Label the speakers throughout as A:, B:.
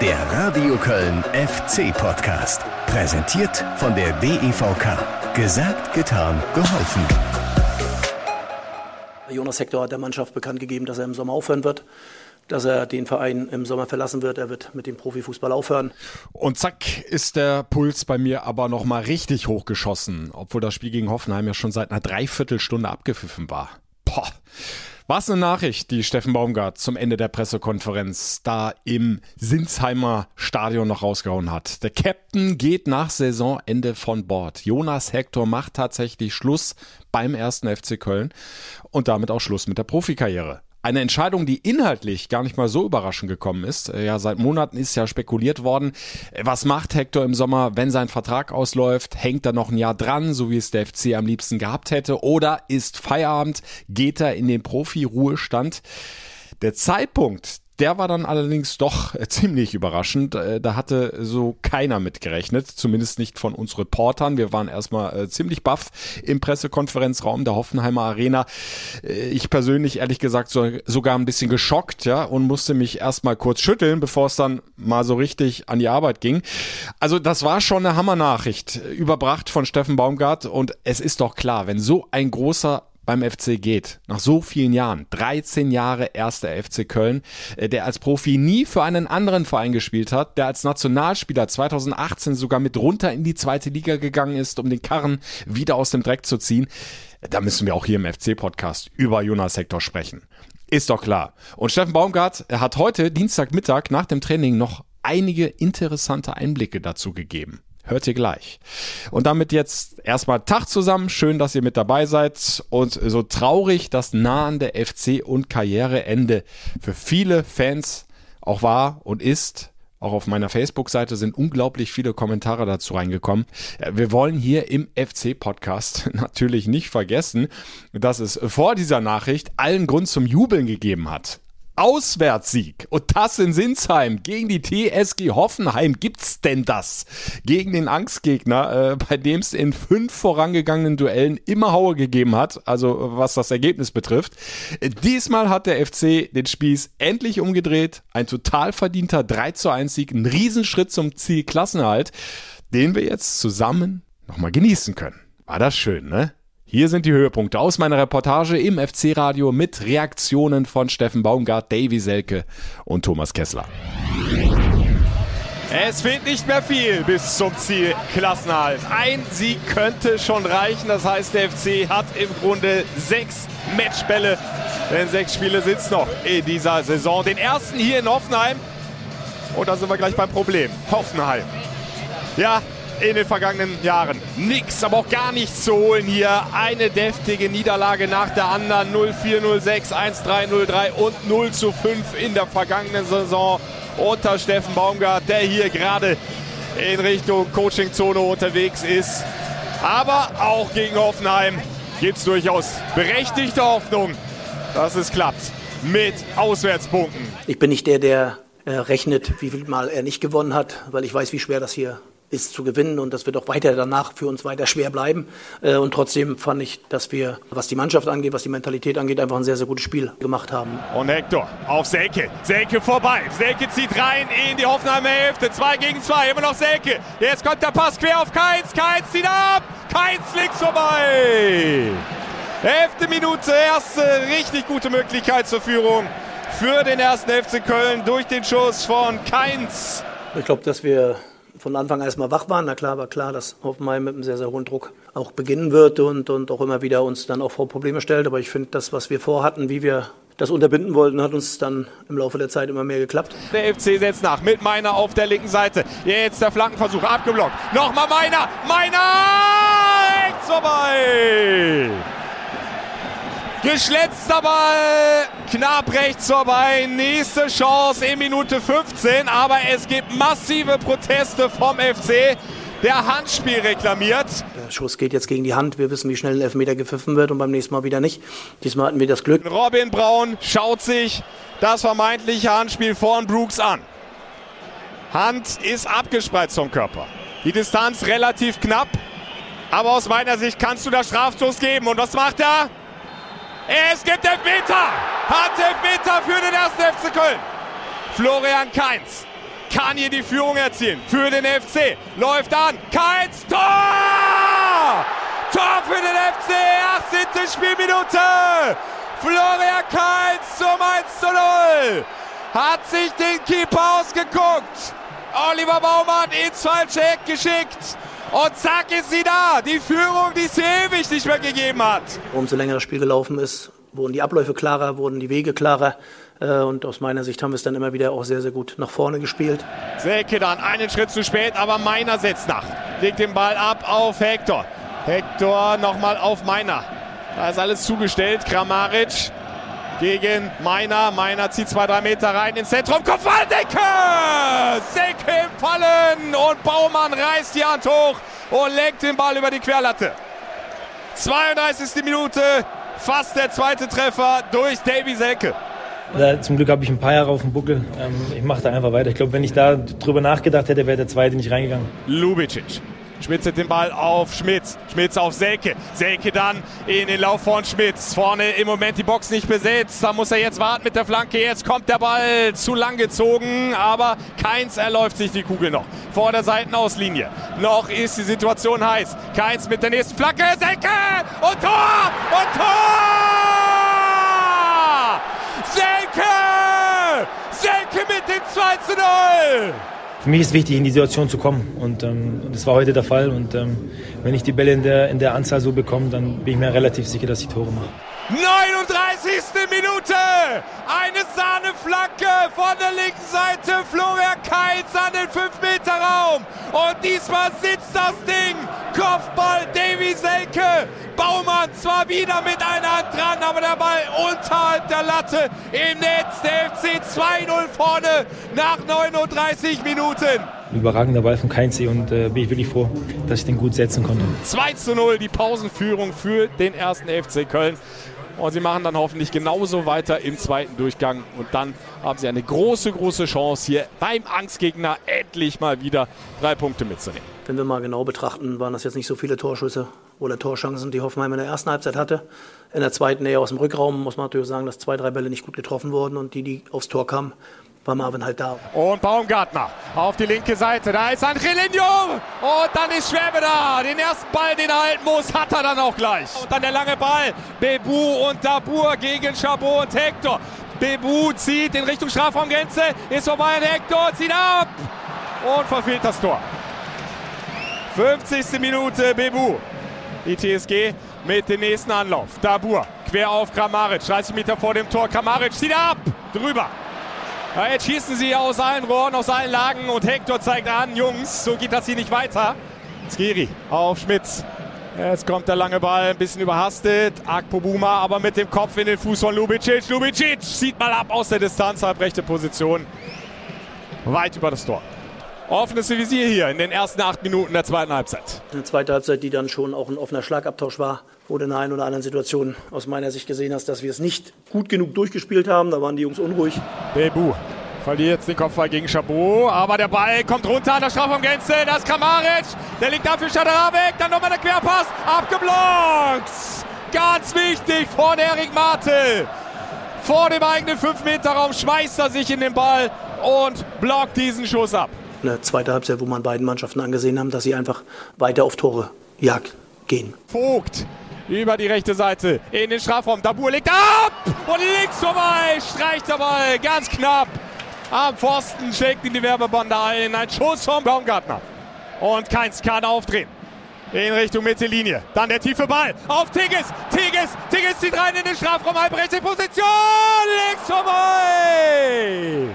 A: Der Radio Köln FC Podcast. Präsentiert von der DEVK. Gesagt, getan, geholfen.
B: Jonas Hector hat der Mannschaft bekannt gegeben, dass er im Sommer aufhören wird dass er den Verein im Sommer verlassen wird. Er wird mit dem Profifußball aufhören.
C: Und zack ist der Puls bei mir aber nochmal richtig hochgeschossen, obwohl das Spiel gegen Hoffenheim ja schon seit einer Dreiviertelstunde abgepfiffen war. Boah. Was eine Nachricht, die Steffen Baumgart zum Ende der Pressekonferenz da im Sinsheimer Stadion noch rausgehauen hat. Der Captain geht nach Saisonende von Bord. Jonas Hector macht tatsächlich Schluss beim ersten FC Köln und damit auch Schluss mit der Profikarriere. Eine Entscheidung, die inhaltlich gar nicht mal so überraschend gekommen ist. Äh, ja, seit Monaten ist ja spekuliert worden, äh, was macht Hector im Sommer, wenn sein Vertrag ausläuft? Hängt er noch ein Jahr dran, so wie es der FC am liebsten gehabt hätte? Oder ist Feierabend? Geht er in den Profi-Ruhestand? Der Zeitpunkt, der war dann allerdings doch äh, ziemlich überraschend. Äh, da hatte so keiner mitgerechnet, zumindest nicht von uns Reportern. Wir waren erstmal äh, ziemlich baff im Pressekonferenzraum der Hoffenheimer Arena. Ich persönlich ehrlich gesagt sogar ein bisschen geschockt, ja, und musste mich erstmal kurz schütteln, bevor es dann mal so richtig an die Arbeit ging. Also das war schon eine Hammernachricht, überbracht von Steffen Baumgart und es ist doch klar, wenn so ein großer beim FC geht. Nach so vielen Jahren, 13 Jahre erster FC Köln, äh, der als Profi nie für einen anderen Verein gespielt hat, der als Nationalspieler 2018 sogar mit runter in die zweite Liga gegangen ist, um den Karren wieder aus dem Dreck zu ziehen. Da müssen wir auch hier im FC-Podcast über Jonas Hector sprechen. Ist doch klar. Und Steffen Baumgart hat heute, Dienstagmittag, nach dem Training noch einige interessante Einblicke dazu gegeben hört ihr gleich. Und damit jetzt erstmal Tag zusammen. Schön, dass ihr mit dabei seid. Und so traurig das nahende FC- und Karriereende für viele Fans auch war und ist, auch auf meiner Facebook-Seite sind unglaublich viele Kommentare dazu reingekommen. Wir wollen hier im FC-Podcast natürlich nicht vergessen, dass es vor dieser Nachricht allen Grund zum Jubeln gegeben hat. Auswärtssieg. Und das in Sinsheim gegen die TSG Hoffenheim. Gibt's denn das? Gegen den Angstgegner, äh, bei dem es in fünf vorangegangenen Duellen immer Haue gegeben hat, also was das Ergebnis betrifft. Diesmal hat der FC den Spieß endlich umgedreht. Ein total verdienter 3 zu 1 Sieg. Ein Riesenschritt zum Ziel Klassenerhalt, den wir jetzt zusammen nochmal genießen können. War das schön, ne? Hier sind die Höhepunkte aus meiner Reportage im FC-Radio mit Reaktionen von Steffen Baumgart, Davy Selke und Thomas Kessler.
D: Es fehlt nicht mehr viel bis zum Ziel Klassenhalt. Ein Sieg könnte schon reichen. Das heißt, der FC hat im Grunde sechs Matchbälle. Denn sechs Spiele sind es noch in dieser Saison. Den ersten hier in Hoffenheim. Und da sind wir gleich beim Problem. Hoffenheim. Ja, in den vergangenen Jahren. Nix, aber auch gar nichts zu holen hier. Eine deftige Niederlage nach der anderen. 0-4, 0-6, 1-3, 0-3 und 0 zu 5 in der vergangenen Saison unter Steffen Baumgart, der hier gerade in Richtung Coachingzone unterwegs ist. Aber auch gegen Hoffenheim gibt es durchaus berechtigte Hoffnung, dass es klappt mit Auswärtspunkten.
B: Ich bin nicht der, der äh, rechnet, wie viel Mal er nicht gewonnen hat, weil ich weiß, wie schwer das hier ist zu gewinnen und das wird auch weiter danach für uns weiter schwer bleiben. Äh, und trotzdem fand ich, dass wir, was die Mannschaft angeht, was die Mentalität angeht, einfach ein sehr, sehr gutes Spiel gemacht haben.
D: Und Hector auf Selke. Selke vorbei. Selke zieht rein in die Hoffenheimer Hälfte. Zwei gegen zwei. Immer noch Selke. Jetzt kommt der Pass quer auf Keins. Keins zieht ab. Keins links vorbei. Elfte Minute. Erste richtig gute Möglichkeit zur Führung für den ersten FC Köln durch den Schuss von Keins.
B: Ich glaube, dass wir von Anfang an erstmal wach waren. Na klar, war klar, dass Hoffenheim mit einem sehr, sehr hohen Druck auch beginnen wird und, und auch immer wieder uns dann auch vor Probleme stellt. Aber ich finde, das, was wir vorhatten, wie wir das unterbinden wollten, hat uns dann im Laufe der Zeit immer mehr geklappt.
D: Der FC setzt nach mit Meiner auf der linken Seite. Jetzt der Flankenversuch abgeblockt. Nochmal Meiner. Meiner! Vorbei. Geschletzter Ball, knapp rechts vorbei. Nächste Chance in Minute 15, aber es gibt massive Proteste vom FC, der Handspiel reklamiert.
B: Der Schuss geht jetzt gegen die Hand. Wir wissen, wie schnell ein Elfmeter gepfiffen wird und beim nächsten Mal wieder nicht. Diesmal hatten wir das Glück.
D: Robin Braun schaut sich das vermeintliche Handspiel von Brooks an. Hand ist abgespreizt vom Körper. Die Distanz relativ knapp. Aber aus meiner Sicht kannst du da Strafstoß geben. Und was macht er? Es gibt Elfmeter! Hat Elfmeter für den ersten FC Köln. Florian Kainz. kann hier die Führung erzielen für den FC. Läuft an, Keins, Tor! Tor für den FC, 18. Spielminute. Florian Keins zum 1 zu 0. Hat sich den Keeper ausgeguckt. Oliver Baumann ins falsche Eck geschickt. Und zack ist sie da. Die Führung, die es ewig nicht mehr gegeben hat.
B: Umso länger das Spiel gelaufen ist, wurden die Abläufe klarer, wurden die Wege klarer. Äh, und aus meiner Sicht haben wir es dann immer wieder auch sehr, sehr gut nach vorne gespielt.
D: Selke dann einen Schritt zu spät, aber Meiner setzt nach. Legt den Ball ab auf Hector. Hector nochmal auf Meiner. Da ist alles zugestellt. Kramaric gegen Meiner. Meiner zieht zwei, drei Meter rein ins Zentrum. Kopfballdenke! Selke im Fallen und Baumann reißt die Hand hoch und lenkt den Ball über die Querlatte. 32. Minute, fast der zweite Treffer durch Davy Selke.
E: Ja, zum Glück habe ich ein paar Jahre auf dem Buckel. Ähm, ich mache da einfach weiter. Ich glaube, wenn ich da drüber nachgedacht hätte, wäre der zweite nicht reingegangen.
D: Lubicic Schmitz den Ball auf Schmitz. Schmitz auf Selke. Selke dann in den Lauf von Schmitz. Vorne im Moment die Box nicht besetzt. Da muss er jetzt warten mit der Flanke. Jetzt kommt der Ball zu lang gezogen. Aber Keins erläuft sich die Kugel noch. Vor der Seitenauslinie. Noch ist die Situation heiß. Keins mit der nächsten Flanke. Selke! Und Tor! Und Tor! Selke! Selke mit dem 2 zu 0!
E: Für mich ist wichtig, in die Situation zu kommen. Und ähm, das war heute der Fall. Und ähm, wenn ich die Bälle in der, in der Anzahl so bekomme, dann bin ich mir relativ sicher, dass ich Tore mache.
D: 39. Minute. Eine Sahneflanke von der linken Seite. Florian Keitz an den 5-Meter-Raum. Und diesmal sitzt das Ding. Kopfball Davy Selke. Baumann zwar wieder mit einer Hand dran, aber der Ball unterhalb der Latte im Netz. Der FC 2-0 vorne nach 39 Minuten.
E: Überragender Ball von Keinzi und äh, bin ich wirklich froh, dass ich den gut setzen konnte.
D: 2 zu 0 die Pausenführung für den ersten FC Köln. Und sie machen dann hoffentlich genauso weiter im zweiten Durchgang. Und dann haben sie eine große, große Chance, hier beim Angstgegner endlich mal wieder drei Punkte mitzunehmen.
B: Wenn wir mal genau betrachten, waren das jetzt nicht so viele Torschüsse oder Torchancen, die Hoffenheim in der ersten Halbzeit hatte. In der zweiten eher aus dem Rückraum muss man natürlich sagen, dass zwei, drei Bälle nicht gut getroffen wurden und die, die aufs Tor kamen, war Marvin halt da.
D: Und Baumgartner auf die linke Seite. Da ist Angelino. Und dann ist Schwäbe da. Den ersten Ball, den er halten muss, hat er dann auch gleich. Und dann der lange Ball. Bebu und Dabur gegen Chabot und Hector. Bebu zieht in Richtung Strafraumgrenze. Ist vorbei an Hector. Zieht ab. Und verfehlt das Tor. 50. Minute Bebu. Die TSG mit dem nächsten Anlauf. Dabur quer auf Kramaric. 30 Meter vor dem Tor. Kramaric zieht ab. Drüber. Ja, jetzt schießen sie aus allen Rohren, aus allen Lagen und Hector zeigt an, Jungs, so geht das hier nicht weiter. Skiri auf Schmitz. Jetzt kommt der lange Ball, ein bisschen überhastet. Akpobuma aber mit dem Kopf in den Fuß von Lubicic. Lubicic sieht mal ab aus der Distanz, halbrechte Position. Weit über das Tor. Offenes Visier hier in den ersten acht Minuten der zweiten Halbzeit.
B: Eine zweite Halbzeit, die dann schon auch ein offener Schlagabtausch war, wo du in der einen oder anderen Situation aus meiner Sicht gesehen hast, dass wir es nicht gut genug durchgespielt haben. Da waren die Jungs unruhig.
D: Bebu verliert den Kopfball gegen Chabot, aber der Ball kommt runter an der Strafraumgrenze. Das ist Kramaric, der liegt dafür Schadera weg, dann nochmal der Querpass, abgeblockt. Ganz wichtig von Erik Martel. Vor dem eigenen 5-Meter-Raum schmeißt er sich in den Ball und blockt diesen Schuss ab
B: eine zweite Halbzeit, wo man beiden Mannschaften angesehen haben, dass sie einfach weiter auf Tore Jagd gehen.
D: Vogt über die rechte Seite in den Strafraum. Dabur legt ab und links vorbei, streicht der Ball ganz knapp. Am Pfosten schlägt in die Werbebande ein. Ein Schuss vom Baumgartner. Und Keins kann aufdrehen. In Richtung Mittellinie. Dann der tiefe Ball auf Tigges. Tigges. Tigges zieht rein in den Strafraum. Halbrechte Position. Links vorbei.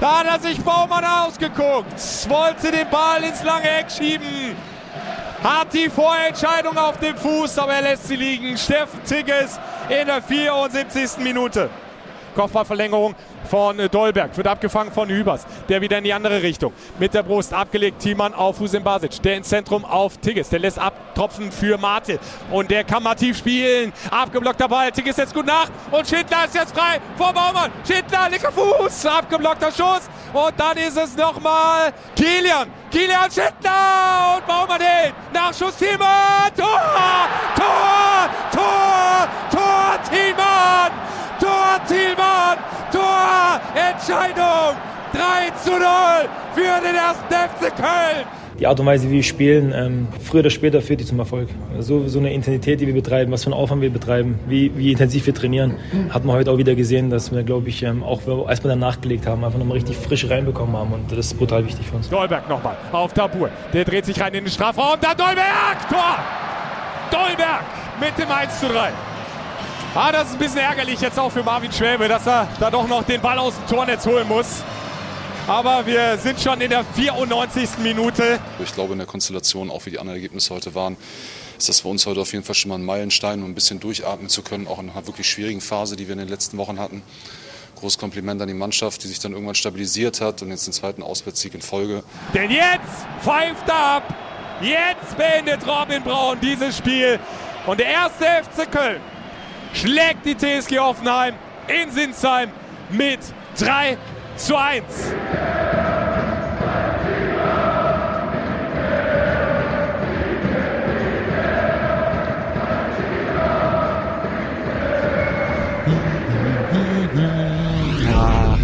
D: Da hat er sich Baumann ausgeguckt, wollte den Ball ins lange Eck schieben. Hat die Vorentscheidung auf dem Fuß, aber er lässt sie liegen. Steffen Tigges in der 74. Minute. Kopfballverlängerung von äh, Dolberg. Wird abgefangen von Hübers. Der wieder in die andere Richtung. Mit der Brust abgelegt. Thiemann auf Husin Basic. Der ins Zentrum auf Tigges. Der lässt abtropfen für Martel. Und der kann mal tief spielen. Abgeblockter Ball. Tigges setzt gut nach. Und Schindler ist jetzt frei vor Baumann. Schindler, linker Fuß. Abgeblockter Schuss. Und dann ist es nochmal Kilian. Kilian Schindler und Baumann hin. Nachschuss Thiemann. Tor! Tor! Tor! Tor! Thiemann! Tor Thielmann! Tor! Entscheidung! 3 zu 0 für den ersten FC Köln.
E: Die Art und Weise, wie wir spielen, ähm, früher oder später führt die zum Erfolg. So, so eine Intensität, die wir betreiben, was für einen Aufwand wir betreiben, wie, wie intensiv wir trainieren, hat man heute auch wieder gesehen, dass wir, glaube ich, ähm, auch als wir dann nachgelegt haben, einfach nochmal richtig frisch reinbekommen haben. Und das ist brutal wichtig für uns.
D: Dolberg nochmal auf Tabur. Der dreht sich rein in den Strafraum. Da Dolberg! Tor! Dolberg mit dem 1 zu 3. Ah, das ist ein bisschen ärgerlich jetzt auch für Marvin Schwäbe, dass er da doch noch den Ball aus dem Tornetz holen muss. Aber wir sind schon in der 94. Minute.
F: Ich glaube, in der Konstellation, auch wie die anderen Ergebnisse heute waren, ist das für uns heute auf jeden Fall schon mal ein Meilenstein, um ein bisschen durchatmen zu können, auch in einer wirklich schwierigen Phase, die wir in den letzten Wochen hatten. Großes Kompliment an die Mannschaft, die sich dann irgendwann stabilisiert hat und jetzt den zweiten Auswärtssieg in Folge.
D: Denn jetzt pfeift er ab. Jetzt beendet Robin Braun dieses Spiel. Und der erste FC Köln schlägt die TSG Hoffenheim in Sinsheim mit 3 zu 1.
C: Ach,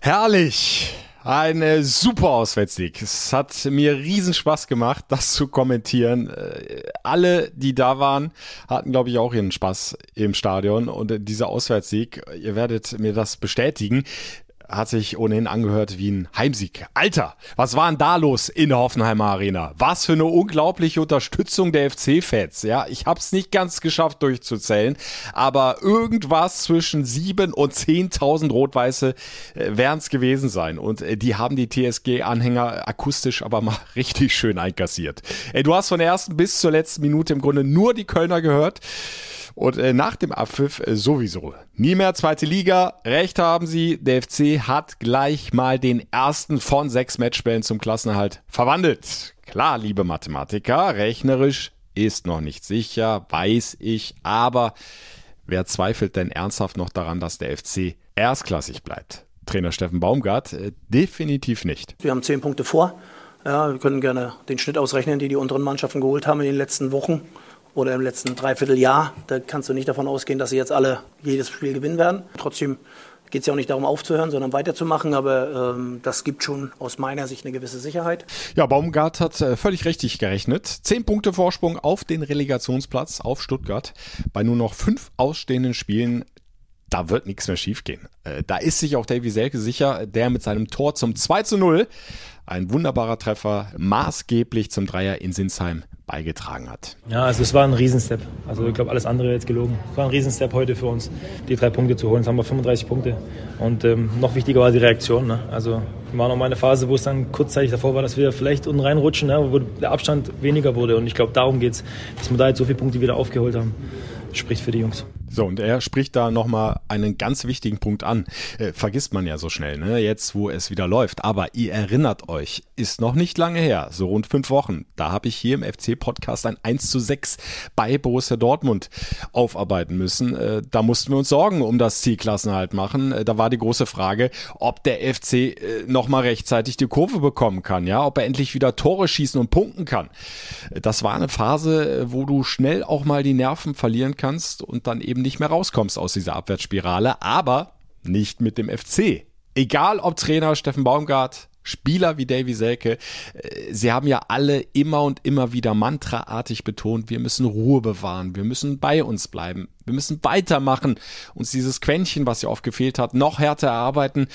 C: herrlich. Ein äh, super Auswärtssieg. Es hat mir riesen Spaß gemacht, das zu kommentieren. Äh, alle, die da waren, hatten, glaube ich, auch ihren Spaß im Stadion. Und äh, dieser Auswärtssieg, ihr werdet mir das bestätigen, hat sich ohnehin angehört wie ein Heimsieg. Alter, was war denn da los in der Hoffenheimer Arena? Was für eine unglaubliche Unterstützung der FC-Fans. Ja, ich hab's nicht ganz geschafft durchzuzählen, aber irgendwas zwischen sieben und zehntausend Rot-Weiße äh, wären's gewesen sein. Und äh, die haben die TSG-Anhänger akustisch aber mal richtig schön einkassiert. Ey, du hast von der ersten bis zur letzten Minute im Grunde nur die Kölner gehört. Und äh, nach dem Abpfiff äh, sowieso. Nie mehr zweite Liga. Recht haben sie. Der FC hat gleich mal den ersten von sechs Matchbällen zum Klassenerhalt verwandelt. Klar, liebe Mathematiker, rechnerisch ist noch nicht sicher, weiß ich, aber wer zweifelt denn ernsthaft noch daran, dass der FC erstklassig bleibt? Trainer Steffen Baumgart äh, definitiv nicht.
B: Wir haben zehn Punkte vor. Ja, wir können gerne den Schnitt ausrechnen, die die unteren Mannschaften geholt haben in den letzten Wochen oder im letzten Dreivierteljahr. Da kannst du nicht davon ausgehen, dass sie jetzt alle jedes Spiel gewinnen werden. Trotzdem geht es ja auch nicht darum aufzuhören, sondern weiterzumachen, aber ähm, das gibt schon aus meiner Sicht eine gewisse Sicherheit.
C: Ja, Baumgart hat äh, völlig richtig gerechnet. Zehn Punkte Vorsprung auf den Relegationsplatz auf Stuttgart. Bei nur noch fünf ausstehenden Spielen da wird nichts mehr schiefgehen. Äh, da ist sich auch Davy Selke sicher, der mit seinem Tor zum 2 zu 0, ein wunderbarer Treffer, maßgeblich zum Dreier in Sinsheim beigetragen hat.
E: Ja, also es war ein Riesenstep. Also ich glaube, alles andere jetzt gelogen. Es war ein Riesenstep heute für uns, die drei Punkte zu holen. Jetzt haben wir 35 Punkte. Und ähm, noch wichtiger war die Reaktion. Ne? Also war noch mal eine Phase, wo es dann kurzzeitig davor war, dass wir vielleicht unten reinrutschen, ne? wo der Abstand weniger wurde. Und ich glaube, darum geht es, dass wir da jetzt so viele Punkte wieder aufgeholt haben. Spricht für die Jungs.
C: So, und er spricht da nochmal einen ganz wichtigen Punkt an. Äh, vergisst man ja so schnell, ne? jetzt wo es wieder läuft. Aber ihr erinnert euch, ist noch nicht lange her, so rund fünf Wochen. Da habe ich hier im FC-Podcast ein 1 zu 6 bei Borussia Dortmund aufarbeiten müssen. Äh, da mussten wir uns Sorgen um das Zielklassenhalt machen. Äh, da war die große Frage, ob der FC äh, nochmal rechtzeitig die Kurve bekommen kann, ja, ob er endlich wieder Tore schießen und punkten kann. Äh, das war eine Phase, wo du schnell auch mal die Nerven verlieren kannst und dann eben eben nicht mehr rauskommst aus dieser Abwärtsspirale, aber nicht mit dem FC. Egal ob Trainer Steffen Baumgart, Spieler wie Davy Selke, äh, sie haben ja alle immer und immer wieder mantraartig betont, wir müssen Ruhe bewahren, wir müssen bei uns bleiben, wir müssen weitermachen, uns dieses Quäntchen, was ja oft gefehlt hat, noch härter erarbeiten.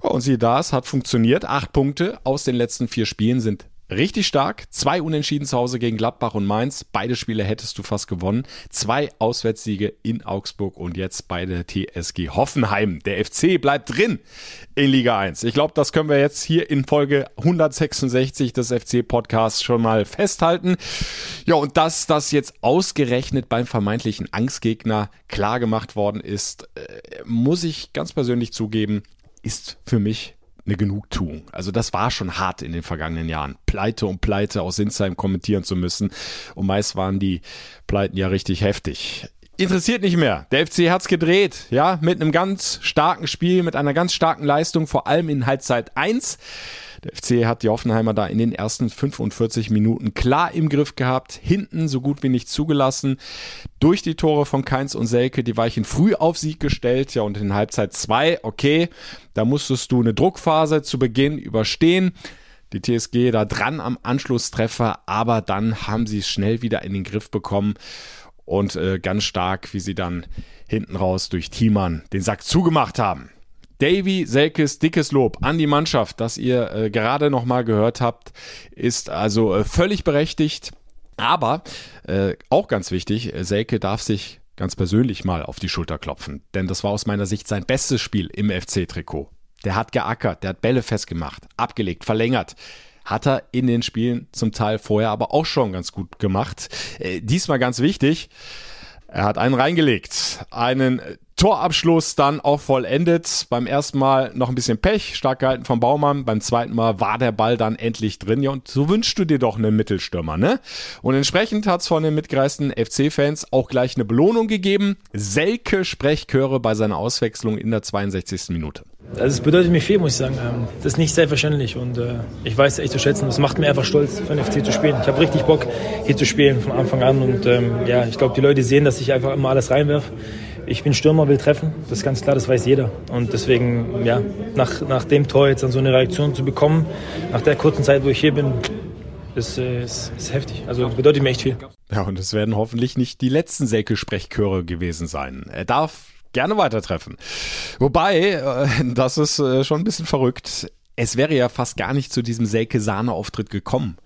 C: Und siehe da, es hat funktioniert. Acht Punkte aus den letzten vier Spielen sind Richtig stark. Zwei Unentschieden zu Hause gegen Gladbach und Mainz. Beide Spiele hättest du fast gewonnen. Zwei Auswärtssiege in Augsburg und jetzt bei der TSG Hoffenheim. Der FC bleibt drin in Liga 1. Ich glaube, das können wir jetzt hier in Folge 166 des FC-Podcasts schon mal festhalten. Ja, und dass das jetzt ausgerechnet beim vermeintlichen Angstgegner klar gemacht worden ist, äh, muss ich ganz persönlich zugeben, ist für mich eine Genugtuung. Also das war schon hart in den vergangenen Jahren. Pleite um Pleite aus Sinsheim kommentieren zu müssen. Und meist waren die Pleiten ja richtig heftig. Interessiert nicht mehr. Der FC hat's gedreht, ja, mit einem ganz starken Spiel, mit einer ganz starken Leistung, vor allem in Halbzeit 1. Der FC hat die Hoffenheimer da in den ersten 45 Minuten klar im Griff gehabt, hinten so gut wie nicht zugelassen. Durch die Tore von Keins und Selke die Weichen früh auf Sieg gestellt, ja, und in Halbzeit 2, okay, da musstest du eine Druckphase zu Beginn überstehen. Die TSG da dran am Anschlusstreffer, aber dann haben sie es schnell wieder in den Griff bekommen und äh, ganz stark, wie sie dann hinten raus durch Thiemann den Sack zugemacht haben. Davy Selkes dickes Lob an die Mannschaft, das ihr äh, gerade nochmal gehört habt, ist also äh, völlig berechtigt. Aber äh, auch ganz wichtig, Selke darf sich ganz persönlich mal auf die Schulter klopfen, denn das war aus meiner Sicht sein bestes Spiel im FC-Trikot. Der hat geackert, der hat Bälle festgemacht, abgelegt, verlängert. Hat er in den Spielen zum Teil vorher aber auch schon ganz gut gemacht. Äh, diesmal ganz wichtig, er hat einen reingelegt. Einen Torabschluss dann auch vollendet. Beim ersten Mal noch ein bisschen Pech, stark gehalten vom Baumann. Beim zweiten Mal war der Ball dann endlich drin. Ja, und so wünschst du dir doch einen Mittelstürmer, ne? Und entsprechend hat's von den mitgereisten FC-Fans auch gleich eine Belohnung gegeben. Selke Sprechchöre bei seiner Auswechslung in der 62. Minute.
E: Also es bedeutet mir viel, muss ich sagen. Ähm, das ist nicht selbstverständlich und äh, ich weiß es echt zu schätzen. Das macht mir einfach stolz, für den FC zu spielen. Ich habe richtig Bock, hier zu spielen von Anfang an und ähm, ja, ich glaube, die Leute sehen, dass ich einfach immer alles reinwerfe ich bin Stürmer, will treffen. Das ist ganz klar, das weiß jeder. Und deswegen, ja, nach, nach dem Tor jetzt dann so eine Reaktion zu bekommen, nach der kurzen Zeit, wo ich hier bin, ist, äh, ist, ist heftig. Also bedeutet mir echt viel.
C: Ja, und es werden hoffentlich nicht die letzten Selke-Sprechchöre gewesen sein. Er darf gerne weitertreffen. Wobei, äh, das ist äh, schon ein bisschen verrückt. Es wäre ja fast gar nicht zu diesem Selke-Sahne-Auftritt gekommen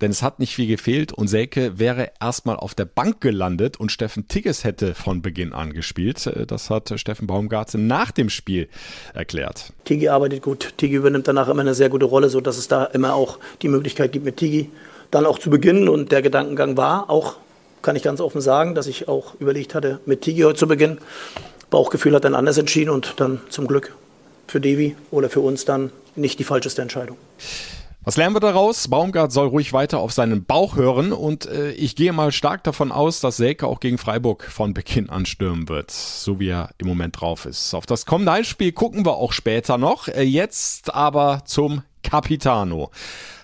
C: denn es hat nicht viel gefehlt und Selke wäre erstmal auf der Bank gelandet und Steffen Tigges hätte von Beginn an gespielt. Äh, das hat Steffen Baumgarten nach dem Spiel erklärt.
B: Tigi arbeitet gut. Tigi übernimmt danach immer eine sehr gute Rolle, so dass es da immer auch die Möglichkeit gibt mit Tigi dann auch zu beginnen und der Gedankengang war auch kann ich ganz offen sagen, dass ich auch überlegt hatte, mit Tigi heute zu beginnen. Bauchgefühl hat dann anders entschieden und dann zum Glück für Devi oder für uns dann nicht die falscheste Entscheidung.
C: Was lernen wir daraus? Baumgart soll ruhig weiter auf seinen Bauch hören und äh, ich gehe mal stark davon aus, dass Selke auch gegen Freiburg von Beginn an stürmen wird, so wie er im Moment drauf ist. Auf das kommende Heimspiel gucken wir auch später noch. Äh, jetzt aber zum Capitano,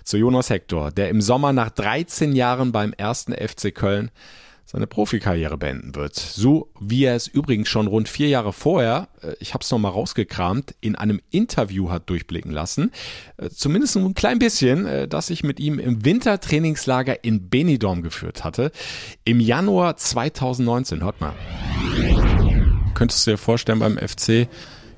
C: zu Jonas Hector, der im Sommer nach 13 Jahren beim ersten FC Köln seine Profikarriere beenden wird. So wie er es übrigens schon rund vier Jahre vorher, äh, ich habe es nochmal rausgekramt, in einem Interview hat durchblicken lassen. Äh, zumindest ein klein bisschen, äh, das ich mit ihm im Wintertrainingslager in Benidorm geführt hatte. Im Januar 2019. Hört mal. Könntest du dir vorstellen, beim FC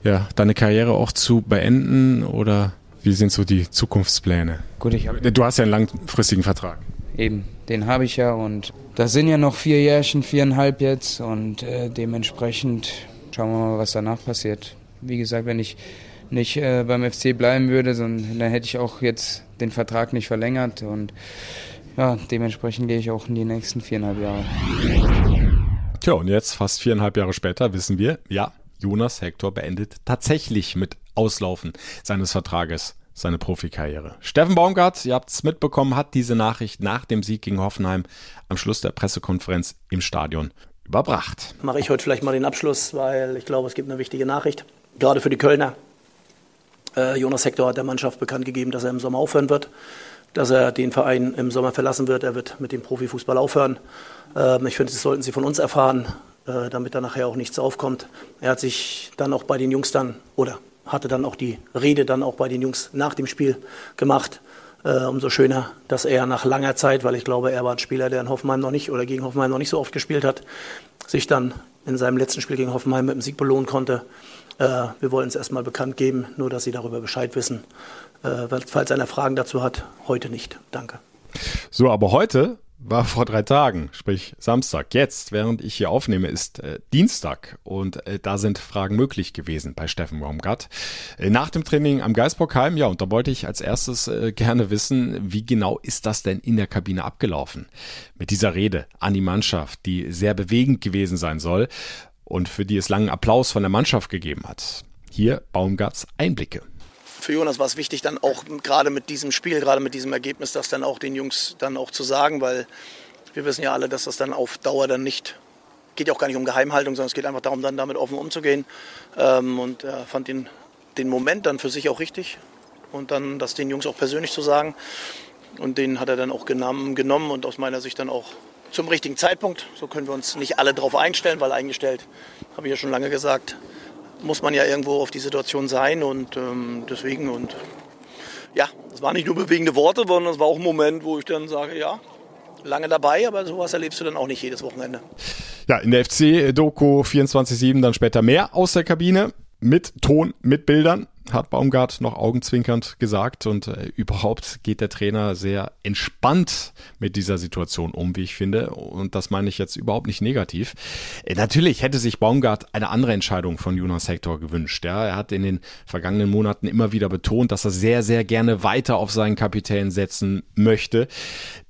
C: ja, deine Karriere auch zu beenden oder wie sind so die Zukunftspläne?
G: Gut, ich habe.
C: Du hast ja einen langfristigen Vertrag.
G: Eben, den habe ich ja und das sind ja noch vier Jährchen, viereinhalb jetzt und äh, dementsprechend schauen wir mal, was danach passiert. Wie gesagt, wenn ich nicht äh, beim FC bleiben würde, dann, dann hätte ich auch jetzt den Vertrag nicht verlängert und ja, dementsprechend gehe ich auch in die nächsten viereinhalb Jahre.
C: Tja, und jetzt, fast viereinhalb Jahre später, wissen wir, ja, Jonas Hector beendet tatsächlich mit Auslaufen seines Vertrages seine Profikarriere. Steffen Baumgart, ihr habt es mitbekommen, hat diese Nachricht nach dem Sieg gegen Hoffenheim am Schluss der Pressekonferenz im Stadion überbracht.
B: Mache ich heute vielleicht mal den Abschluss, weil ich glaube, es gibt eine wichtige Nachricht, gerade für die Kölner. Äh, Jonas Hector hat der Mannschaft bekannt gegeben, dass er im Sommer aufhören wird, dass er den Verein im Sommer verlassen wird. Er wird mit dem Profifußball aufhören. Ähm, ich finde, das sollten Sie von uns erfahren, äh, damit da nachher auch nichts aufkommt. Er hat sich dann auch bei den Jungs dann, oder hatte dann auch die Rede dann auch bei den Jungs nach dem Spiel gemacht. Äh, umso schöner, dass er nach langer Zeit, weil ich glaube, er war ein Spieler, der in Hoffenheim noch nicht oder gegen Hoffenheim noch nicht so oft gespielt hat, sich dann in seinem letzten Spiel gegen Hoffenheim mit dem Sieg belohnen konnte. Äh, wir wollen es erstmal bekannt geben, nur dass Sie darüber Bescheid wissen. Äh, falls einer Fragen dazu hat, heute nicht. Danke.
C: So, aber heute war vor drei Tagen, sprich Samstag. Jetzt, während ich hier aufnehme, ist äh, Dienstag und äh, da sind Fragen möglich gewesen bei Steffen Baumgart. Äh, nach dem Training am Geisbockheim, ja, und da wollte ich als erstes äh, gerne wissen, wie genau ist das denn in der Kabine abgelaufen? Mit dieser Rede an die Mannschaft, die sehr bewegend gewesen sein soll und für die es langen Applaus von der Mannschaft gegeben hat. Hier Baumgarts Einblicke
B: für Jonas war es wichtig, dann auch gerade mit diesem Spiel, gerade mit diesem Ergebnis, das dann auch den Jungs dann auch zu sagen, weil wir wissen ja alle, dass das dann auf Dauer dann nicht geht ja auch gar nicht um Geheimhaltung, sondern es geht einfach darum, dann damit offen umzugehen. Ähm, und er fand den, den Moment dann für sich auch richtig. Und dann das den Jungs auch persönlich zu sagen. Und den hat er dann auch genommen, genommen und aus meiner Sicht dann auch zum richtigen Zeitpunkt. So können wir uns nicht alle darauf einstellen, weil eingestellt, habe ich ja schon lange gesagt, muss man ja irgendwo auf die Situation sein. Und ähm, deswegen und ja, es waren nicht nur bewegende Worte, sondern es war auch ein Moment, wo ich dann sage, ja, lange dabei, aber sowas erlebst du dann auch nicht jedes Wochenende.
C: Ja, in der FC-Doku 24-7 dann später mehr aus der Kabine mit Ton, mit Bildern hat Baumgart noch augenzwinkernd gesagt. Und äh, überhaupt geht der Trainer sehr entspannt mit dieser Situation um, wie ich finde. Und das meine ich jetzt überhaupt nicht negativ. Äh, natürlich hätte sich Baumgart eine andere Entscheidung von Jonas Hector gewünscht. Ja. Er hat in den vergangenen Monaten immer wieder betont, dass er sehr, sehr gerne weiter auf seinen Kapitän setzen möchte.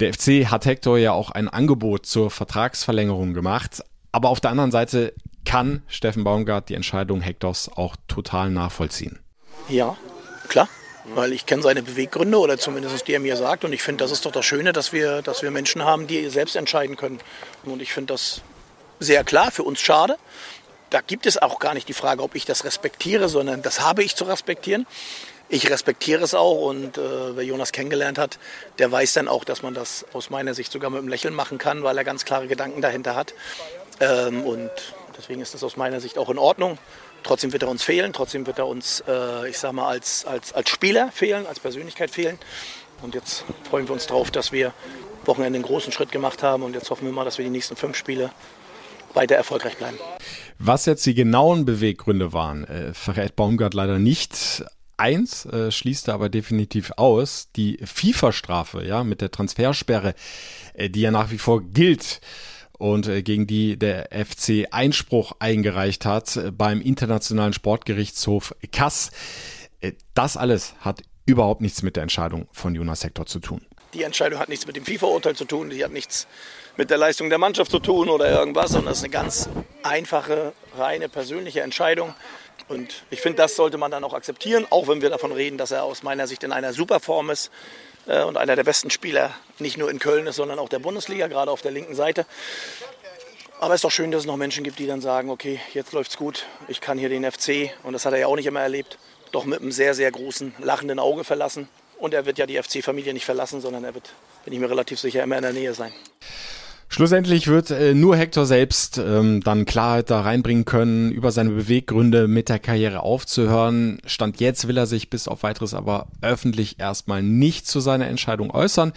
C: Der FC hat Hector ja auch ein Angebot zur Vertragsverlängerung gemacht. Aber auf der anderen Seite kann Steffen Baumgart die Entscheidung Hektors auch total nachvollziehen.
B: Ja, klar. Weil ich kenne seine Beweggründe oder zumindest die er mir sagt. Und ich finde, das ist doch das Schöne, dass wir, dass wir Menschen haben, die selbst entscheiden können. Und ich finde das sehr klar, für uns schade. Da gibt es auch gar nicht die Frage, ob ich das respektiere, sondern das habe ich zu respektieren. Ich respektiere es auch und äh, wer Jonas kennengelernt hat, der weiß dann auch, dass man das aus meiner Sicht sogar mit einem Lächeln machen kann, weil er ganz klare Gedanken dahinter hat. Ähm, und deswegen ist das aus meiner Sicht auch in Ordnung. Trotzdem wird er uns fehlen, trotzdem wird er uns, äh, ich sag mal, als, als, als Spieler fehlen, als Persönlichkeit fehlen. Und jetzt freuen wir uns darauf, dass wir Wochenende einen großen Schritt gemacht haben und jetzt hoffen wir mal, dass wir die nächsten fünf Spiele weiter erfolgreich bleiben.
C: Was jetzt die genauen Beweggründe waren, äh, verrät Baumgart leider nicht. Eins äh, schließt er aber definitiv aus, die FIFA-Strafe, ja, mit der Transfersperre, äh, die ja nach wie vor gilt und äh, gegen die der FC Einspruch eingereicht hat äh, beim Internationalen Sportgerichtshof Kass. Äh, das alles hat überhaupt nichts mit der Entscheidung von Jonas Hector zu tun.
B: Die Entscheidung hat nichts mit dem FIFA-Urteil zu tun, die hat nichts mit der Leistung der Mannschaft zu tun oder irgendwas, sondern es ist eine ganz einfache, reine persönliche Entscheidung. Und ich finde, das sollte man dann auch akzeptieren, auch wenn wir davon reden, dass er aus meiner Sicht in einer super Form ist und einer der besten Spieler nicht nur in Köln ist, sondern auch der Bundesliga, gerade auf der linken Seite. Aber es ist doch schön, dass es noch Menschen gibt, die dann sagen, okay, jetzt läuft's gut, ich kann hier den FC, und das hat er ja auch nicht immer erlebt, doch mit einem sehr, sehr großen, lachenden Auge verlassen. Und er wird ja die FC-Familie nicht verlassen, sondern er wird, bin ich mir relativ sicher, immer in der Nähe sein.
C: Schlussendlich wird äh, nur Hector selbst ähm, dann Klarheit da reinbringen können, über seine Beweggründe mit der Karriere aufzuhören. Stand jetzt will er sich bis auf weiteres aber öffentlich erstmal nicht zu seiner Entscheidung äußern.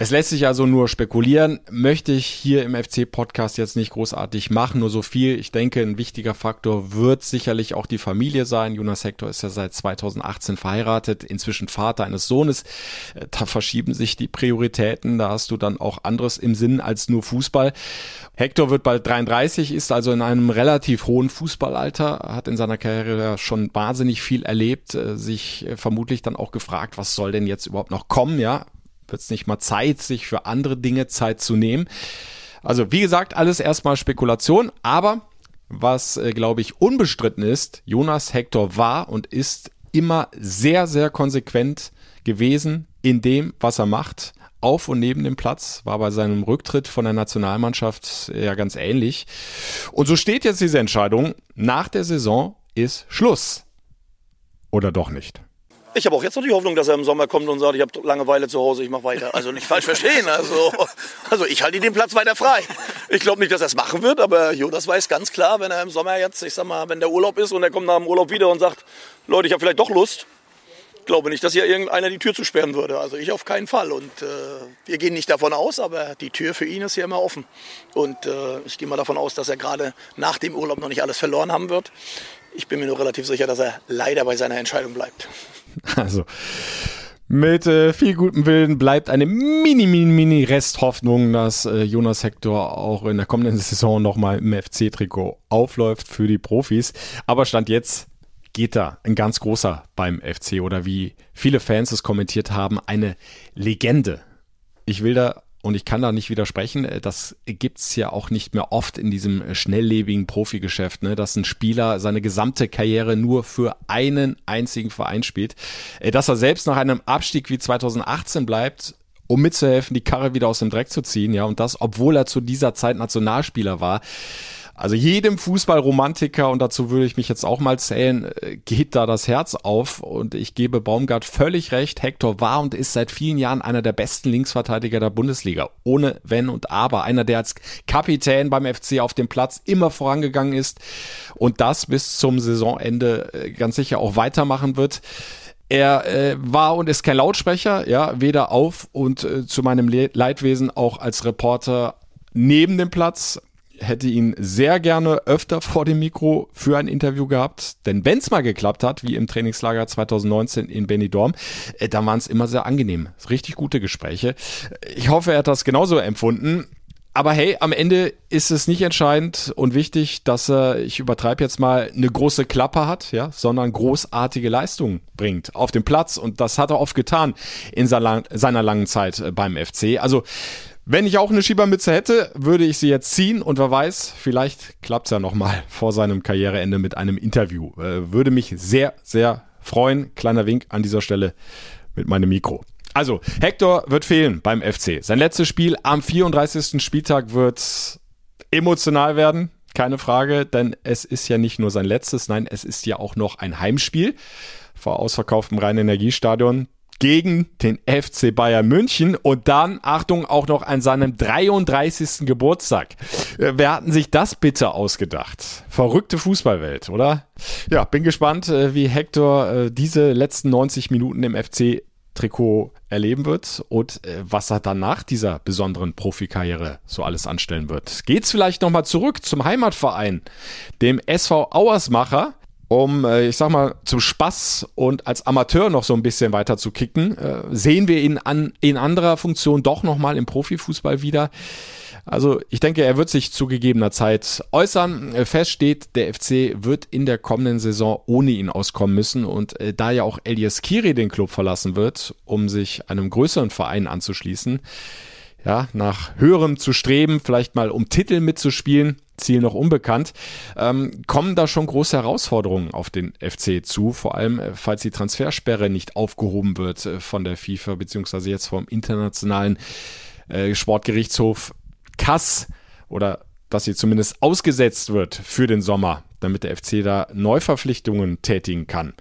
C: Es lässt sich also nur spekulieren, möchte ich hier im FC-Podcast jetzt nicht großartig machen, nur so viel. Ich denke, ein wichtiger Faktor wird sicherlich auch die Familie sein. Jonas Hector ist ja seit 2018 verheiratet, inzwischen Vater eines Sohnes. Äh, da verschieben sich die Prioritäten, da hast du dann auch anderes im Sinn als nur Fußball. Hector wird bald 33, ist also in einem relativ hohen Fußballalter, hat in seiner Karriere schon wahnsinnig viel erlebt, äh, sich äh, vermutlich dann auch gefragt, was soll denn jetzt überhaupt noch kommen, ja? Wird es nicht mal Zeit, sich für andere Dinge Zeit zu nehmen. Also wie gesagt, alles erstmal Spekulation, aber was, äh, glaube ich, unbestritten ist, Jonas Hector war und ist immer sehr, sehr konsequent gewesen in dem, was er macht. Auf und neben dem Platz war bei seinem Rücktritt von der Nationalmannschaft ja ganz ähnlich. Und so steht jetzt diese Entscheidung. Nach der Saison ist Schluss. Oder doch nicht?
B: Ich habe auch jetzt noch die Hoffnung, dass er im Sommer kommt und sagt, ich habe Langeweile zu Hause, ich mache weiter. Also nicht falsch verstehen. Also, also ich halte den Platz weiter frei. Ich glaube nicht, dass er es machen wird, aber Jonas weiß ganz klar, wenn er im Sommer jetzt, ich sag mal, wenn der Urlaub ist und er kommt nach dem Urlaub wieder und sagt, Leute, ich habe vielleicht doch Lust, glaube nicht, dass hier irgendeiner die Tür zusperren würde. Also ich auf keinen Fall. Und äh, wir gehen nicht davon aus, aber die Tür für ihn ist hier immer offen. Und äh, ich gehe mal davon aus, dass er gerade nach dem Urlaub noch nicht alles verloren haben wird. Ich bin mir nur relativ sicher, dass er leider bei seiner Entscheidung bleibt.
C: Also mit äh, viel gutem Willen bleibt eine mini, mini, mini Resthoffnung, dass äh, Jonas Hector auch in der kommenden Saison nochmal im FC-Trikot aufläuft für die Profis. Aber Stand jetzt geht da ein ganz großer beim FC oder wie viele Fans es kommentiert haben, eine Legende. Ich will da und ich kann da nicht widersprechen, äh, das gibt's ja auch nicht mehr oft in diesem äh, schnelllebigen Profigeschäft, ne, dass ein Spieler seine gesamte Karriere nur für einen einzigen Verein spielt. Äh, dass er selbst nach einem Abstieg wie 2018 bleibt um mitzuhelfen, die Karre wieder aus dem Dreck zu ziehen, ja, und das, obwohl er zu dieser Zeit Nationalspieler war. Also jedem Fußballromantiker, und dazu würde ich mich jetzt auch mal zählen, äh, geht da das Herz auf. Und ich gebe Baumgart völlig recht. Hector war und ist seit vielen Jahren einer der besten Linksverteidiger der Bundesliga. Ohne Wenn und Aber. Einer, der als Kapitän beim FC auf dem Platz immer vorangegangen ist und das bis zum Saisonende äh, ganz sicher auch weitermachen wird. Er äh, war und ist kein Lautsprecher, ja, weder auf und äh, zu meinem Le Leidwesen auch als Reporter neben dem Platz hätte ihn sehr gerne öfter vor dem Mikro für ein Interview gehabt. Denn wenn es mal geklappt hat, wie im Trainingslager 2019 in Benidorm, äh, dann waren es immer sehr angenehm. Richtig gute Gespräche. Ich hoffe, er hat das genauso empfunden. Aber hey, am Ende ist es nicht entscheidend und wichtig, dass er, ich übertreibe jetzt mal, eine große Klappe hat, ja, sondern großartige Leistungen bringt auf dem Platz. Und das hat er oft getan in seiner langen Zeit äh, beim FC. Also wenn ich auch eine Schiebermütze hätte, würde ich sie jetzt ziehen und wer weiß, vielleicht klappt's ja nochmal vor seinem Karriereende mit einem Interview. Äh, würde mich sehr, sehr freuen. Kleiner Wink an dieser Stelle mit meinem Mikro. Also, Hector wird fehlen beim FC. Sein letztes Spiel am 34. Spieltag wird emotional werden. Keine Frage, denn es ist ja nicht nur sein letztes, nein, es ist ja auch noch ein Heimspiel vor ausverkauftem Rhein-Energiestadion gegen den FC Bayern München und dann, Achtung, auch noch an seinem 33. Geburtstag. Äh, wer hatten sich das bitte ausgedacht? Verrückte Fußballwelt, oder? Ja, bin gespannt, äh, wie Hector äh, diese letzten 90 Minuten im FC Trikot erleben wird und was er dann nach dieser besonderen Profikarriere so alles anstellen wird. Geht's vielleicht nochmal zurück zum Heimatverein, dem SV Auersmacher, um, äh, ich sag mal, zum Spaß und als Amateur noch so ein bisschen weiter zu kicken, äh, sehen wir ihn an, in anderer Funktion doch nochmal im Profifußball wieder. Also ich denke, er wird sich zu gegebener Zeit äußern. Äh, fest steht, der FC wird in der kommenden Saison ohne ihn auskommen müssen. Und da ja auch Elias Kiri den Club verlassen wird, um sich einem größeren Verein anzuschließen, ja, nach höherem zu streben, vielleicht mal um Titel mitzuspielen, Ziel noch unbekannt, ähm, kommen da schon große Herausforderungen auf den FC zu, vor allem äh, falls die Transfersperre nicht aufgehoben wird äh, von der FIFA beziehungsweise jetzt vom internationalen äh, Sportgerichtshof Kass oder dass sie zumindest ausgesetzt wird für den Sommer, damit der FC da Neuverpflichtungen tätigen kann.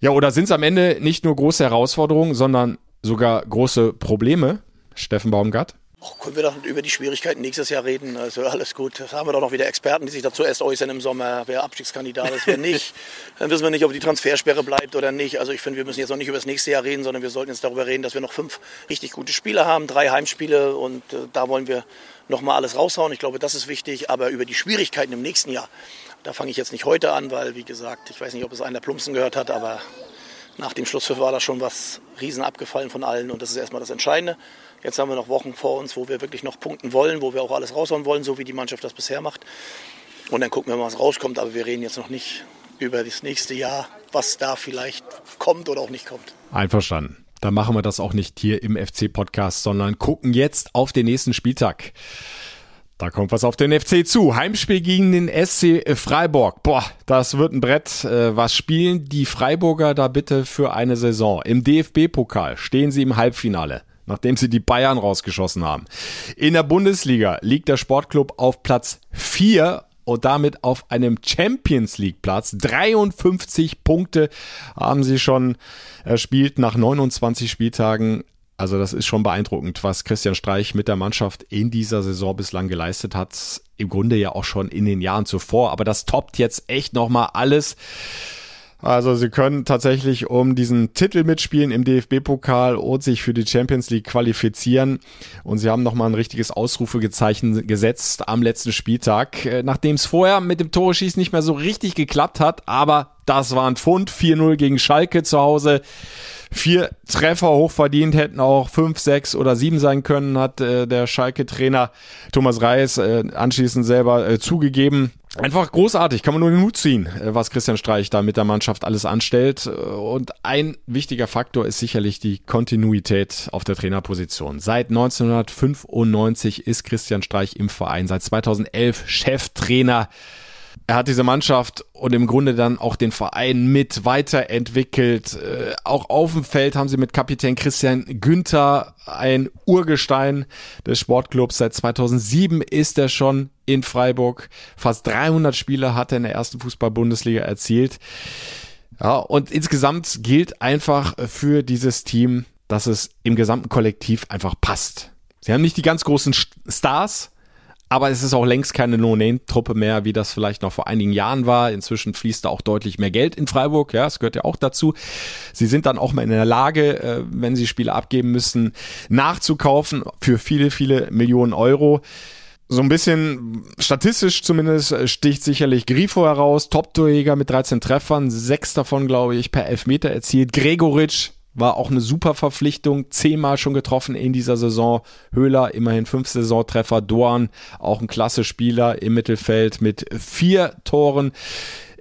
C: Ja, oder sind es am Ende nicht nur große Herausforderungen, sondern sogar große Probleme, Steffen Baumgart?
B: Och, können wir doch über die Schwierigkeiten nächstes Jahr reden? Also alles gut. Da haben wir doch noch wieder Experten, die sich dazu erst äußern im Sommer, wer Abstiegskandidat ist, wer nicht. Dann wissen wir nicht, ob die Transfersperre bleibt oder nicht. Also ich finde, wir müssen jetzt noch nicht über das nächste Jahr reden, sondern wir sollten jetzt darüber reden, dass wir noch fünf richtig gute Spiele haben, drei Heimspiele und äh, da wollen wir noch mal alles raushauen. Ich glaube, das ist wichtig. Aber über die Schwierigkeiten im nächsten Jahr, da fange ich jetzt nicht heute an, weil, wie gesagt, ich weiß nicht, ob es einer Plumpsen gehört hat, aber nach dem Schlusspfiff war da schon was riesen abgefallen von allen und das ist erstmal das Entscheidende. Jetzt haben wir noch Wochen vor uns, wo wir wirklich noch punkten wollen, wo wir auch alles raushauen wollen, so wie die Mannschaft das bisher macht. Und dann gucken wir mal, was rauskommt. Aber wir reden jetzt noch nicht über das nächste Jahr, was da vielleicht kommt oder auch nicht kommt.
C: Einverstanden. Dann machen wir das auch nicht hier im FC-Podcast, sondern gucken jetzt auf den nächsten Spieltag. Da kommt was auf den FC zu. Heimspiel gegen den SC Freiburg. Boah, das wird ein Brett. Äh, was spielen die Freiburger da bitte für eine Saison? Im DFB-Pokal stehen sie im Halbfinale nachdem sie die Bayern rausgeschossen haben. In der Bundesliga liegt der Sportclub auf Platz 4 und damit auf einem Champions League Platz. 53 Punkte haben sie schon erspielt nach 29 Spieltagen. Also das ist schon beeindruckend, was Christian Streich mit der Mannschaft in dieser Saison bislang geleistet hat. Im Grunde ja auch schon in den Jahren zuvor. Aber das toppt jetzt echt nochmal alles. Also sie können tatsächlich um diesen Titel mitspielen im DFB-Pokal und sich für die Champions League qualifizieren. Und sie haben nochmal ein richtiges Ausrufegezeichen gesetzt am letzten Spieltag, äh, nachdem es vorher mit dem Tore schießen nicht mehr so richtig geklappt hat. Aber das war ein Pfund. 4-0 gegen Schalke zu Hause vier Treffer hochverdient, hätten auch fünf, sechs oder sieben sein können, hat äh, der Schalke-Trainer Thomas Reis äh, anschließend selber äh, zugegeben. Einfach großartig, kann man nur den Hut ziehen, äh, was Christian Streich da mit der Mannschaft alles anstellt. Und ein wichtiger Faktor ist sicherlich die Kontinuität auf der Trainerposition. Seit 1995 ist Christian Streich im Verein, seit 2011 Cheftrainer er hat diese Mannschaft und im Grunde dann auch den Verein mit weiterentwickelt. Äh, auch auf dem Feld haben sie mit Kapitän Christian Günther ein Urgestein des Sportclubs. Seit 2007 ist er schon in Freiburg. Fast 300 Spiele hat er in der ersten Fußball-Bundesliga erzielt. Ja, und insgesamt gilt einfach für dieses Team, dass es im gesamten Kollektiv einfach passt. Sie haben nicht die ganz großen Stars, aber es ist auch längst keine No-Name-Truppe mehr, wie das vielleicht noch vor einigen Jahren war. Inzwischen fließt da auch deutlich mehr Geld in Freiburg. Ja, es gehört ja auch dazu. Sie sind dann auch mal in der Lage, äh, wenn sie Spiele abgeben müssen, nachzukaufen für viele, viele Millionen Euro. So ein bisschen statistisch zumindest sticht sicherlich Grifo heraus. Top-Torjäger mit 13 Treffern, sechs davon, glaube ich, per Elfmeter erzielt. Gregoritsch war auch eine super Verpflichtung, zehnmal schon getroffen in dieser Saison. Höhler immerhin fünf Saisontreffer, Dorn auch ein klasse Spieler im Mittelfeld mit vier Toren.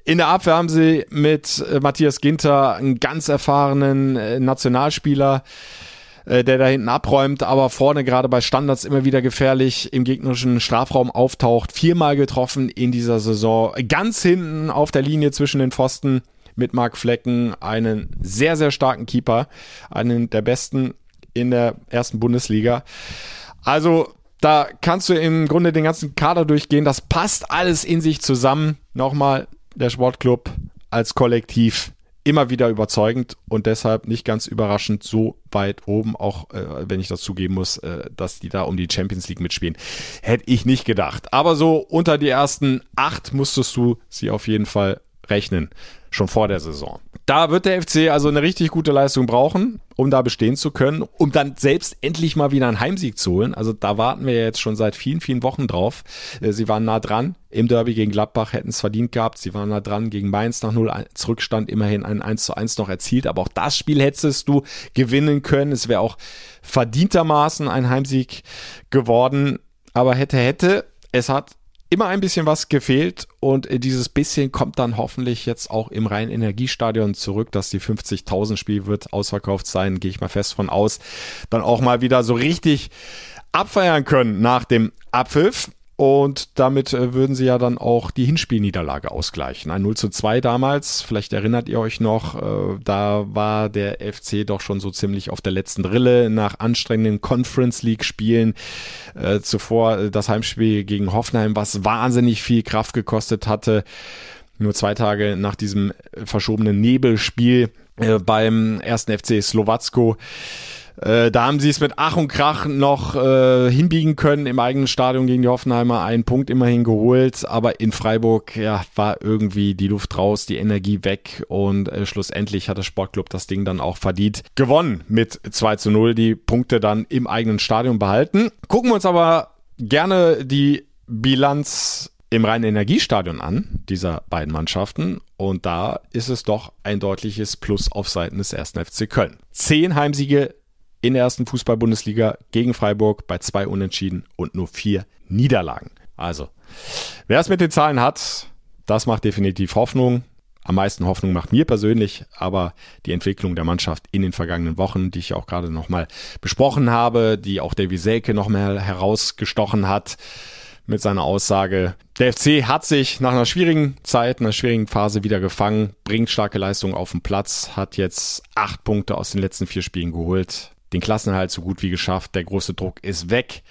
C: In der Abwehr haben sie mit äh, Matthias Ginter einen ganz erfahrenen äh, Nationalspieler, äh, der da hinten abräumt, aber vorne gerade bei Standards immer wieder gefährlich im gegnerischen Strafraum auftaucht. Viermal getroffen in dieser Saison. Ganz hinten auf der Linie zwischen den Pfosten mit Marc Flecken einen sehr, sehr starken Keeper, einen der besten in der ersten Bundesliga. Also da kannst du im Grunde den ganzen Kader durchgehen. Das passt alles in sich zusammen. Nochmal, der Sportclub als Kollektiv immer wieder überzeugend und deshalb nicht ganz überraschend so weit oben, auch äh, wenn ich das zugeben muss, äh, dass die da um die Champions League mitspielen. Hätte ich nicht gedacht. Aber so unter die ersten acht musstest du sie auf jeden Fall rechnen schon vor der Saison. Da wird der FC also eine richtig gute Leistung brauchen, um da bestehen zu können, um dann selbst endlich mal wieder einen Heimsieg zu holen. Also da warten wir jetzt schon seit vielen, vielen Wochen drauf. Äh, sie waren nah dran. Im Derby gegen Gladbach hätten es verdient gehabt. Sie waren nah dran gegen Mainz nach 0 Zurückstand immerhin ein 1 zu 1 noch erzielt. Aber auch das Spiel hättest du gewinnen können. Es wäre auch verdientermaßen ein Heimsieg geworden. Aber hätte, hätte. Es hat immer ein bisschen was gefehlt und dieses bisschen kommt dann hoffentlich jetzt auch im Rhein-Energiestadion zurück, dass die 50.000 Spiel wird ausverkauft sein, gehe ich mal fest von aus, dann auch mal wieder so richtig abfeiern können nach dem Abpfiff. Und damit äh, würden sie ja dann auch die Hinspielniederlage ausgleichen. Ein 0 zu 2 damals, vielleicht erinnert ihr euch noch, äh, da war der FC doch schon so ziemlich auf der letzten Rille nach anstrengenden Conference League Spielen. Äh, zuvor das Heimspiel gegen Hoffenheim, was wahnsinnig viel Kraft gekostet hatte. Nur zwei Tage nach diesem verschobenen Nebelspiel beim ersten FC Slowacko äh, da haben sie es mit Ach und Krach noch äh, hinbiegen können im eigenen Stadion gegen die Hoffenheimer, einen Punkt immerhin geholt, aber in Freiburg ja, war irgendwie die Luft raus, die Energie weg und äh, schlussendlich hat der Sportclub das Ding dann auch verdient gewonnen mit 2 zu 0, die Punkte dann im eigenen Stadion behalten. Gucken wir uns aber gerne die Bilanz im reinen Energiestadion an, dieser beiden Mannschaften. Und da ist es doch ein deutliches Plus auf Seiten des ersten FC Köln. Zehn Heimsiege in der ersten Fußball-Bundesliga gegen Freiburg bei zwei Unentschieden und nur vier Niederlagen. Also, wer es mit den Zahlen hat, das macht definitiv Hoffnung. Am meisten Hoffnung macht mir persönlich, aber die Entwicklung der Mannschaft in den vergangenen Wochen, die ich auch gerade nochmal besprochen habe, die auch Davy Selke nochmal herausgestochen hat mit seiner Aussage, der FC hat sich nach einer schwierigen Zeit, einer schwierigen Phase wieder gefangen, bringt starke Leistungen auf den Platz, hat jetzt acht Punkte aus den letzten vier Spielen geholt, den Klassenhalt so gut wie geschafft. Der große Druck ist weg.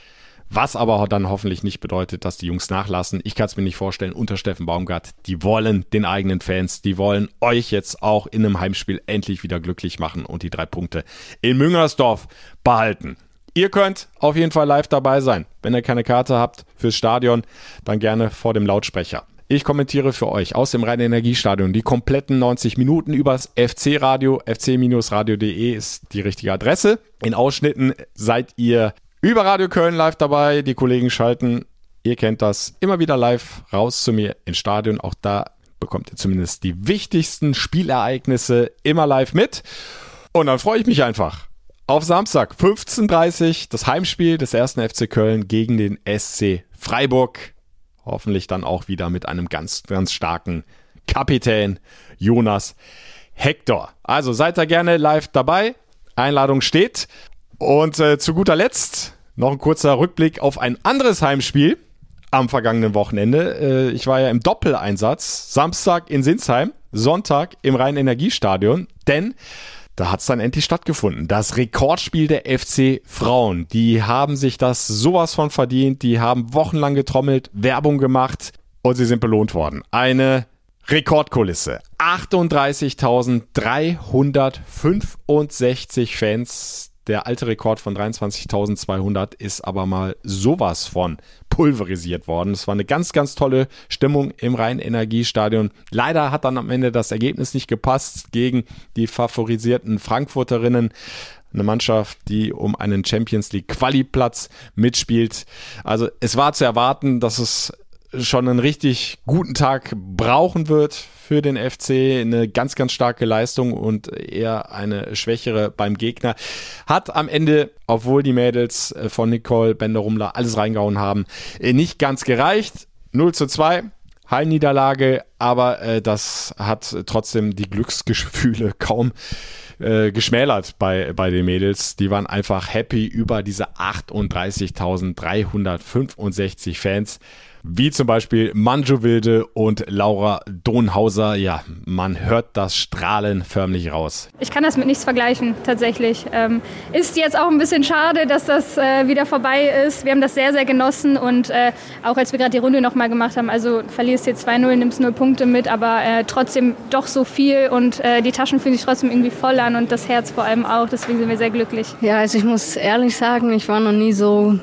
C: Was aber dann hoffentlich nicht bedeutet, dass die Jungs nachlassen. Ich kann es mir nicht vorstellen, unter Steffen Baumgart, die wollen den eigenen Fans, die wollen euch jetzt auch in einem Heimspiel endlich wieder glücklich machen und die drei Punkte in Müngersdorf behalten. Ihr könnt auf jeden Fall live dabei sein. Wenn ihr keine Karte habt fürs Stadion, dann gerne vor dem Lautsprecher. Ich kommentiere für euch aus dem Rhein-Energiestadion die kompletten 90 Minuten übers FC-Radio. fc-radio.de ist die richtige Adresse. In Ausschnitten seid ihr über Radio Köln live dabei. Die Kollegen schalten, ihr kennt das, immer wieder live raus zu mir ins Stadion. Auch da bekommt ihr zumindest die wichtigsten Spielereignisse immer live mit. Und dann freue ich mich einfach auf Samstag 15.30 das Heimspiel des ersten FC Köln gegen den SC Freiburg. Hoffentlich dann auch wieder mit einem ganz, ganz starken Kapitän Jonas Hector. Also seid da gerne live dabei. Einladung steht. Und äh, zu guter Letzt noch ein kurzer Rückblick auf ein anderes Heimspiel am vergangenen Wochenende. Äh, ich war ja im Doppeleinsatz. Samstag in Sinsheim, Sonntag im Rhein-Energiestadion. Denn da hat es dann endlich stattgefunden. Das Rekordspiel der FC Frauen. Die haben sich das sowas von verdient. Die haben wochenlang getrommelt, Werbung gemacht und sie sind belohnt worden. Eine Rekordkulisse. 38.365 Fans. Der alte Rekord von 23.200 ist aber mal sowas von pulverisiert worden. Es war eine ganz, ganz tolle Stimmung im Rhein-Energiestadion. Leider hat dann am Ende das Ergebnis nicht gepasst gegen die favorisierten Frankfurterinnen eine Mannschaft, die um einen Champions League Quali-Platz mitspielt. Also es war zu erwarten, dass es schon einen richtig guten Tag brauchen wird für den FC. Eine ganz, ganz starke Leistung und eher eine schwächere beim Gegner. Hat am Ende, obwohl die Mädels äh, von Nicole Bender-Rumler alles reingehauen haben, äh, nicht ganz gereicht. 0 zu 2. Heimniederlage, aber äh, das hat trotzdem die Glücksgefühle kaum äh, geschmälert bei, bei den Mädels. Die waren einfach happy über diese 38.365 Fans wie zum Beispiel Manjo Wilde und Laura Donhauser. Ja, man hört das Strahlen förmlich raus.
H: Ich kann das mit nichts vergleichen, tatsächlich. Ähm, ist jetzt auch ein bisschen schade, dass das äh, wieder vorbei ist. Wir haben das sehr, sehr genossen und äh, auch als wir gerade die Runde nochmal gemacht haben, also verlierst jetzt 2-0, nimmst 0 Punkte mit, aber äh, trotzdem doch so viel und äh, die Taschen fühlen sich trotzdem irgendwie voll an und das Herz vor allem auch. Deswegen sind wir sehr glücklich.
I: Ja, also ich muss ehrlich sagen, ich war noch nie so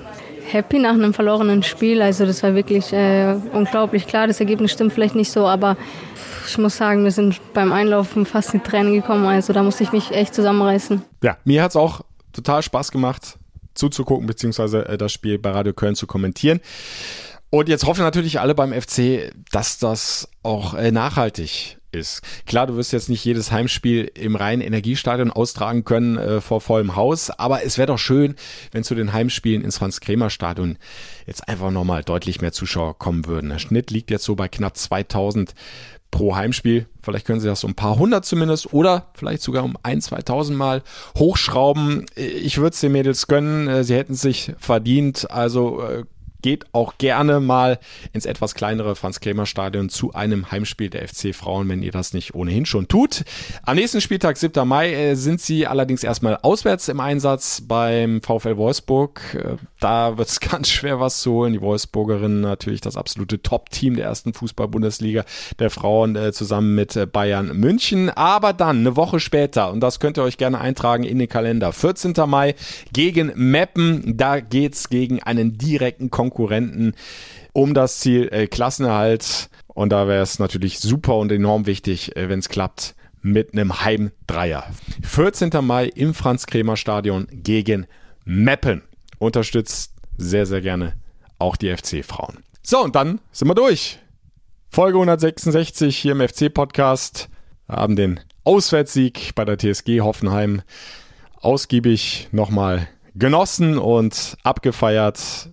I: happy nach einem verlorenen Spiel. Also das war wirklich äh, unglaublich. Klar, das Ergebnis stimmt vielleicht nicht so, aber ich muss sagen, wir sind beim Einlaufen fast in Tränen gekommen. Also da musste ich mich echt zusammenreißen.
C: Ja, mir hat es auch total Spaß gemacht, zuzugucken, beziehungsweise äh, das Spiel bei Radio Köln zu kommentieren. Und jetzt hoffen natürlich alle beim FC, dass das auch äh, nachhaltig ist. Klar, du wirst jetzt nicht jedes Heimspiel im reinen Energiestadion austragen können äh, vor vollem Haus, aber es wäre doch schön, wenn zu den Heimspielen ins Franz-Kremer-Stadion jetzt einfach nochmal deutlich mehr Zuschauer kommen würden. Der Schnitt liegt jetzt so bei knapp 2000 pro Heimspiel. Vielleicht können sie das um ein paar hundert zumindest oder vielleicht sogar um ein, 2000 Mal hochschrauben. Ich würde es den Mädels gönnen. Äh, sie hätten sich verdient. Also äh, geht auch gerne mal ins etwas kleinere Franz-Kremer-Stadion zu einem Heimspiel der FC Frauen, wenn ihr das nicht ohnehin schon tut. Am nächsten Spieltag, 7. Mai, äh, sind sie allerdings erstmal auswärts im Einsatz beim VfL Wolfsburg. Äh, da wird es ganz schwer was zu holen. Die Wolfsburgerinnen natürlich das absolute Top-Team der ersten Fußball-Bundesliga der Frauen äh, zusammen mit Bayern München. Aber dann eine Woche später, und das könnt ihr euch gerne eintragen in den Kalender, 14. Mai gegen Meppen. Da geht's gegen einen direkten Konkurrenten Konkurrenten um das Ziel äh, Klassenerhalt. Und da wäre es natürlich super und enorm wichtig, äh, wenn es klappt, mit einem Heimdreier. 14. Mai im Franz-Kremer-Stadion gegen Meppen. Unterstützt sehr, sehr gerne auch die FC-Frauen. So, und dann sind wir durch. Folge 166 hier im FC-Podcast. Haben den Auswärtssieg bei der TSG Hoffenheim ausgiebig nochmal genossen und abgefeiert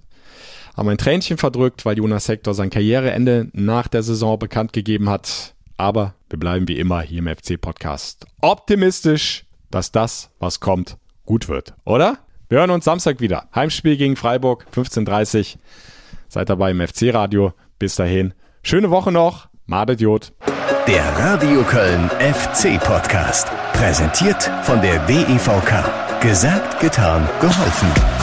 C: haben ein Tränchen verdrückt, weil Jonas Hector sein Karriereende nach der Saison bekannt gegeben hat. Aber wir bleiben wie immer hier im FC-Podcast optimistisch, dass das, was kommt, gut wird, oder? Wir hören uns Samstag wieder. Heimspiel gegen Freiburg, 15.30 Seid dabei im FC-Radio. Bis dahin. Schöne Woche noch. Madet.
A: Der Radio Köln FC-Podcast. Präsentiert von der DEVK. Gesagt, getan, geholfen.